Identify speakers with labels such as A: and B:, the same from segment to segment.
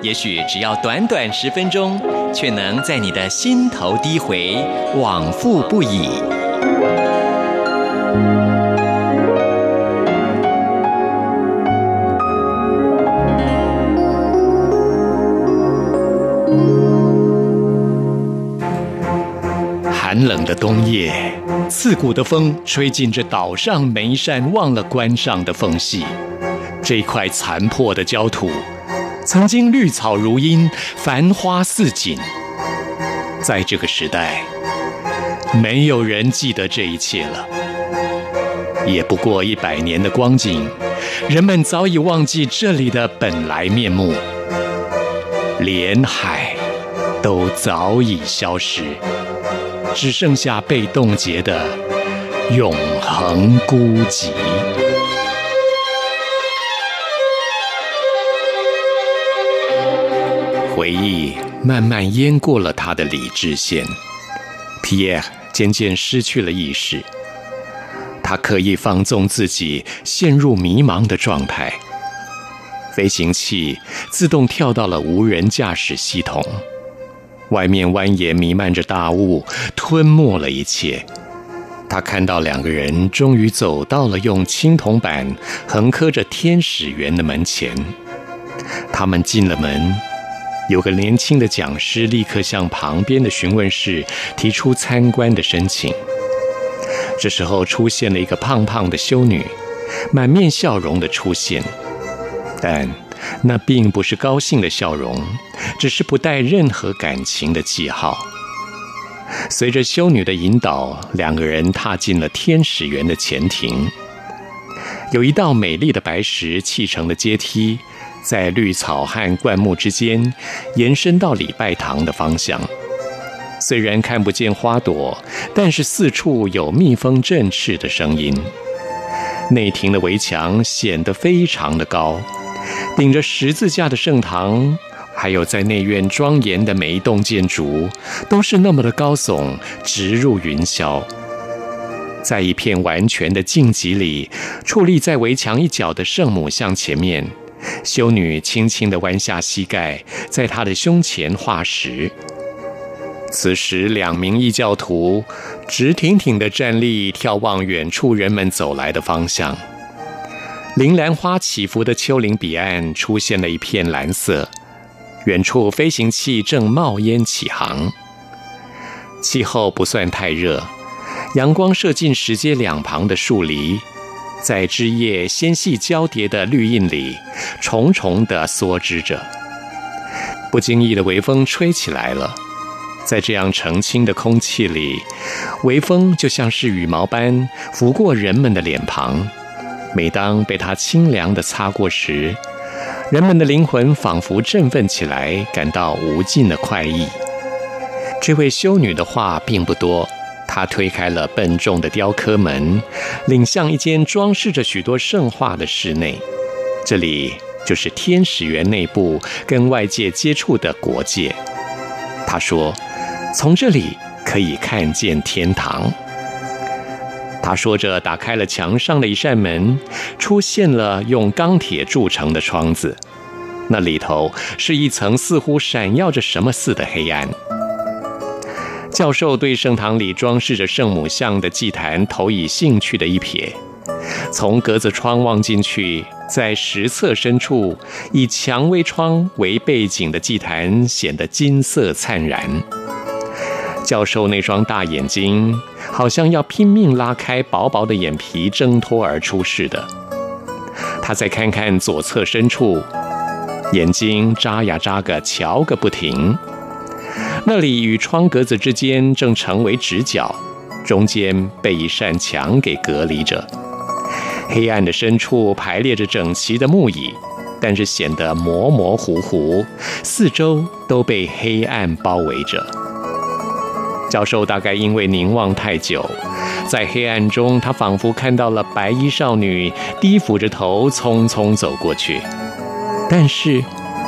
A: 也许只要短短十分钟，却能在你的心头低回，往复不已。寒冷的冬夜，刺骨的风吹进这岛上每一扇忘了关上的缝隙。这块残破的焦土，曾经绿草如茵，繁花似锦。在这个时代，没有人记得这一切了。也不过一百年的光景，人们早已忘记这里的本来面目，连海都早已消失。只剩下被冻结的永恒孤寂。回忆慢慢淹过了他的理智线，皮耶渐渐失去了意识。他刻意放纵自己，陷入迷茫的状态。飞行器自动跳到了无人驾驶系统。外面蜿蜒弥漫着大雾，吞没了一切。他看到两个人终于走到了用青铜板横刻着“天使园”的门前。他们进了门，有个年轻的讲师立刻向旁边的询问室提出参观的申请。这时候出现了一个胖胖的修女，满面笑容的出现，但那并不是高兴的笑容。只是不带任何感情的记号。随着修女的引导，两个人踏进了天使园的前庭。有一道美丽的白石砌成的阶梯，在绿草和灌木之间延伸到礼拜堂的方向。虽然看不见花朵，但是四处有蜜蜂振翅的声音。内庭的围墙显得非常的高，顶着十字架的圣堂。还有在内院庄严的每一栋建筑，都是那么的高耸，直入云霄。在一片完全的静寂里，矗立在围墙一角的圣母像前面，修女轻轻地弯下膝盖，在她的胸前画石。此时，两名异教徒直挺挺地站立，眺望远处人们走来的方向。铃兰花起伏的丘陵彼岸，出现了一片蓝色。远处飞行器正冒烟起航，气候不算太热，阳光射进石阶两旁的树篱，在枝叶纤细交叠的绿荫里，重重地缩枝着。不经意的微风吹起来了，在这样澄清的空气里，微风就像是羽毛般拂过人们的脸庞，每当被它清凉地擦过时，人们的灵魂仿佛振奋起来，感到无尽的快意。这位修女的话并不多，他推开了笨重的雕刻门，领向一间装饰着许多圣画的室内。这里就是天使园内部跟外界接触的国界。他说：“从这里可以看见天堂。”他说着，打开了墙上的一扇门，出现了用钢铁铸成的窗子。那里头是一层似乎闪耀着什么似的黑暗。教授对圣堂里装饰着圣母像的祭坛投以兴趣的一瞥，从格子窗望进去，在石侧深处，以蔷薇窗为背景的祭坛显得金色灿然。教授那双大眼睛，好像要拼命拉开薄薄的眼皮挣脱而出似的。他再看看左侧深处，眼睛眨呀眨个，瞧个不停。那里与窗格子之间正成为直角，中间被一扇墙给隔离着。黑暗的深处排列着整齐的木椅，但是显得模模糊糊，四周都被黑暗包围着。教授大概因为凝望太久，在黑暗中，他仿佛看到了白衣少女低俯着头匆匆走过去，但是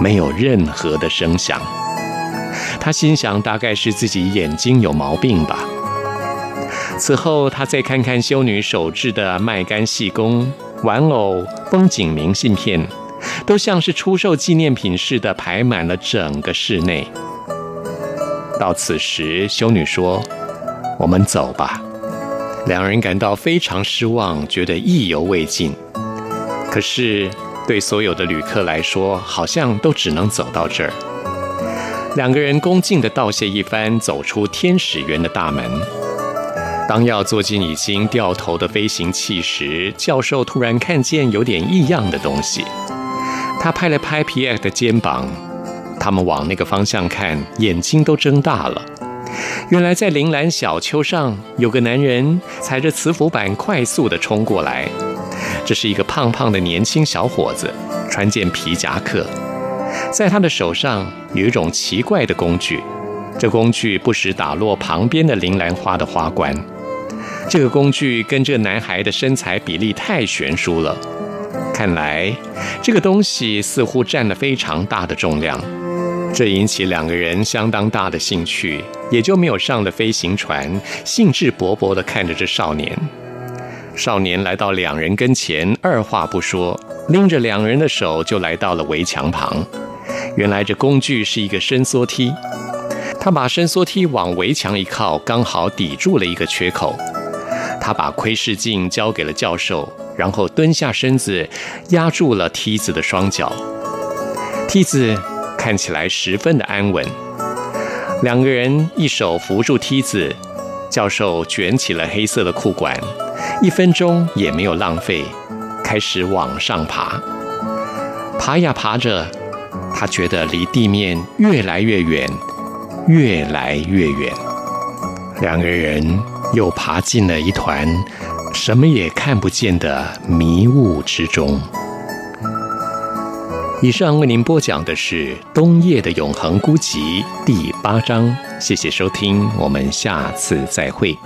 A: 没有任何的声响。他心想，大概是自己眼睛有毛病吧。此后，他再看看修女手制的麦秆细工、玩偶、风景明信片，都像是出售纪念品似的排满了整个室内。到此时，修女说：“我们走吧。”两人感到非常失望，觉得意犹未尽。可是，对所有的旅客来说，好像都只能走到这儿。两个人恭敬地道谢一番，走出天使园的大门。当要坐进已经掉头的飞行器时，教授突然看见有点异样的东西。他拍了拍皮埃尔的肩膀。他们往那个方向看，眼睛都睁大了。原来在铃兰小丘上，有个男人踩着磁浮板快速地冲过来。这是一个胖胖的年轻小伙子，穿件皮夹克，在他的手上有一种奇怪的工具。这工具不时打落旁边的铃兰花的花冠。这个工具跟这男孩的身材比例太悬殊了，看来这个东西似乎占了非常大的重量。这引起两个人相当大的兴趣，也就没有上了飞行船，兴致勃勃地看着这少年。少年来到两人跟前，二话不说，拎着两人的手就来到了围墙旁。原来这工具是一个伸缩梯，他把伸缩梯往围墙一靠，刚好抵住了一个缺口。他把窥视镜交给了教授，然后蹲下身子，压住了梯子的双脚。梯子。看起来十分的安稳，两个人一手扶住梯子，教授卷起了黑色的裤管，一分钟也没有浪费，开始往上爬。爬呀爬着，他觉得离地面越来越远，越来越远。两个人又爬进了一团什么也看不见的迷雾之中。以上为您播讲的是《冬夜的永恒孤寂》第八章，谢谢收听，我们下次再会。